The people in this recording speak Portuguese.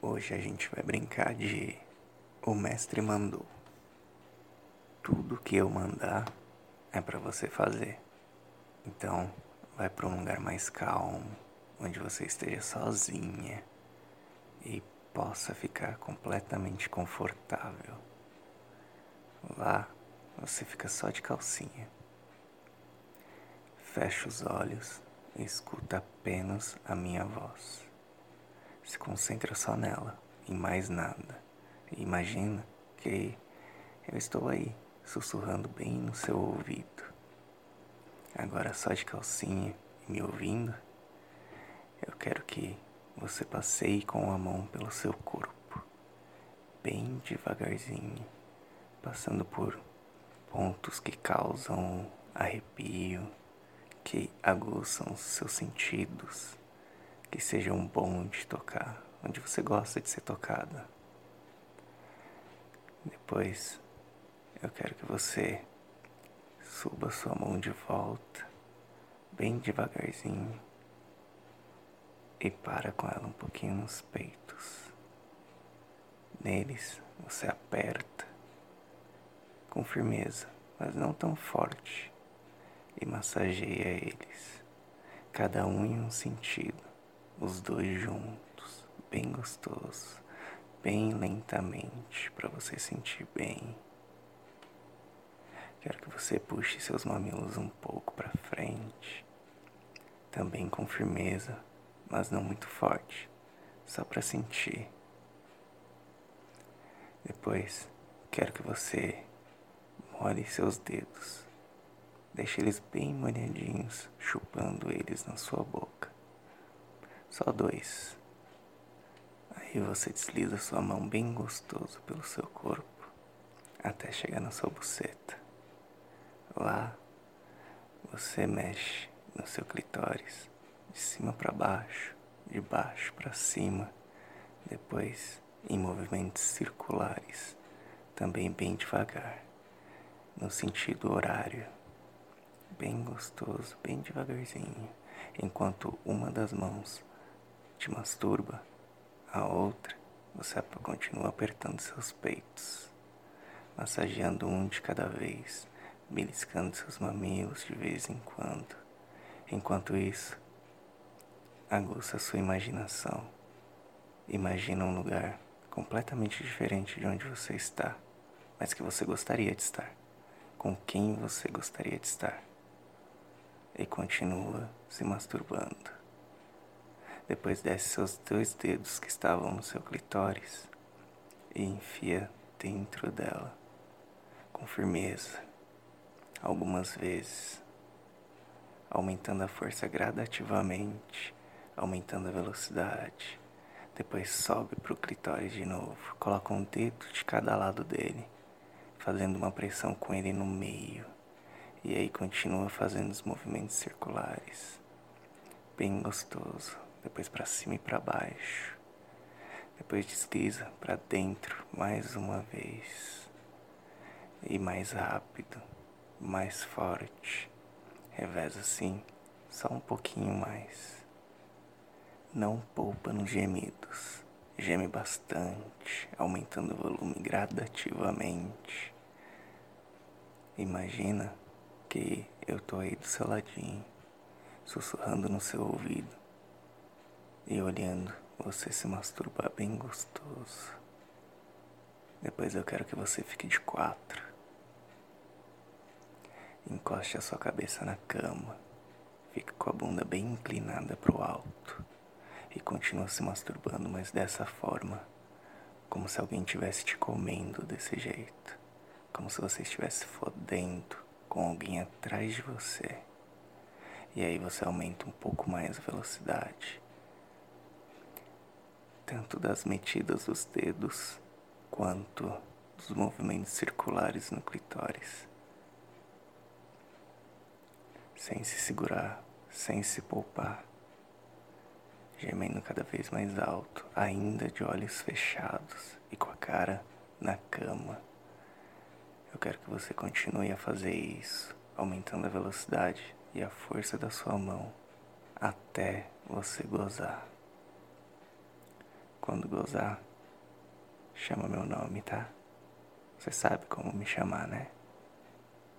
Hoje a gente vai brincar de O Mestre Mandou. Tudo que eu mandar é para você fazer. Então, vai para um lugar mais calmo, onde você esteja sozinha e possa ficar completamente confortável. Lá, você fica só de calcinha. Fecha os olhos e escuta apenas a minha voz. Se concentra só nela, em mais nada. E imagina que eu estou aí, sussurrando bem no seu ouvido. Agora só de calcinha e me ouvindo, eu quero que você passeie com a mão pelo seu corpo, bem devagarzinho, passando por pontos que causam arrepio, que aguçam seus sentidos que sejam bom de tocar, onde você gosta de ser tocada. Depois, eu quero que você suba sua mão de volta, bem devagarzinho, e para com ela um pouquinho nos peitos. Neles, você aperta com firmeza, mas não tão forte, e massageia eles, cada um em um sentido os dois juntos, bem gostoso, bem lentamente para você sentir bem. Quero que você puxe seus mamilos um pouco para frente, também com firmeza, mas não muito forte, só para sentir. Depois, quero que você molhe seus dedos. Deixe eles bem molhadinhos, chupando eles na sua boca. Só dois. Aí você desliza sua mão bem gostoso pelo seu corpo até chegar na sua buceta. Lá você mexe no seu clitóris de cima para baixo, de baixo para cima, depois em movimentos circulares, também bem devagar, no sentido horário, bem gostoso, bem devagarzinho, enquanto uma das mãos te masturba, a outra você continua apertando seus peitos, massageando um de cada vez, beliscando seus mamilos de vez em quando. Enquanto isso, aguça sua imaginação. Imagina um lugar completamente diferente de onde você está, mas que você gostaria de estar, com quem você gostaria de estar. E continua se masturbando. Depois desce seus dois dedos que estavam no seu clitóris e enfia dentro dela com firmeza, algumas vezes, aumentando a força gradativamente, aumentando a velocidade. Depois sobe para o clitóris de novo, coloca um dedo de cada lado dele, fazendo uma pressão com ele no meio. E aí continua fazendo os movimentos circulares. Bem gostoso depois para cima e para baixo. Depois desliza para dentro mais uma vez. E mais rápido, mais forte. Reveza assim, só um pouquinho mais. Não poupa nos gemidos. Geme bastante, aumentando o volume gradativamente. Imagina que eu tô aí do seu ladinho, sussurrando no seu ouvido e olhando você se masturbar bem gostoso. Depois eu quero que você fique de quatro. Encoste a sua cabeça na cama. Fique com a bunda bem inclinada para o alto. E continua se masturbando, mas dessa forma. Como se alguém estivesse te comendo desse jeito. Como se você estivesse fodendo com alguém atrás de você. E aí você aumenta um pouco mais a velocidade tanto das metidas dos dedos quanto dos movimentos circulares no clitóris. Sem se segurar, sem se poupar, gemendo cada vez mais alto, ainda de olhos fechados e com a cara na cama. Eu quero que você continue a fazer isso, aumentando a velocidade e a força da sua mão até você gozar. Quando gozar, chama meu nome, tá? Você sabe como me chamar, né?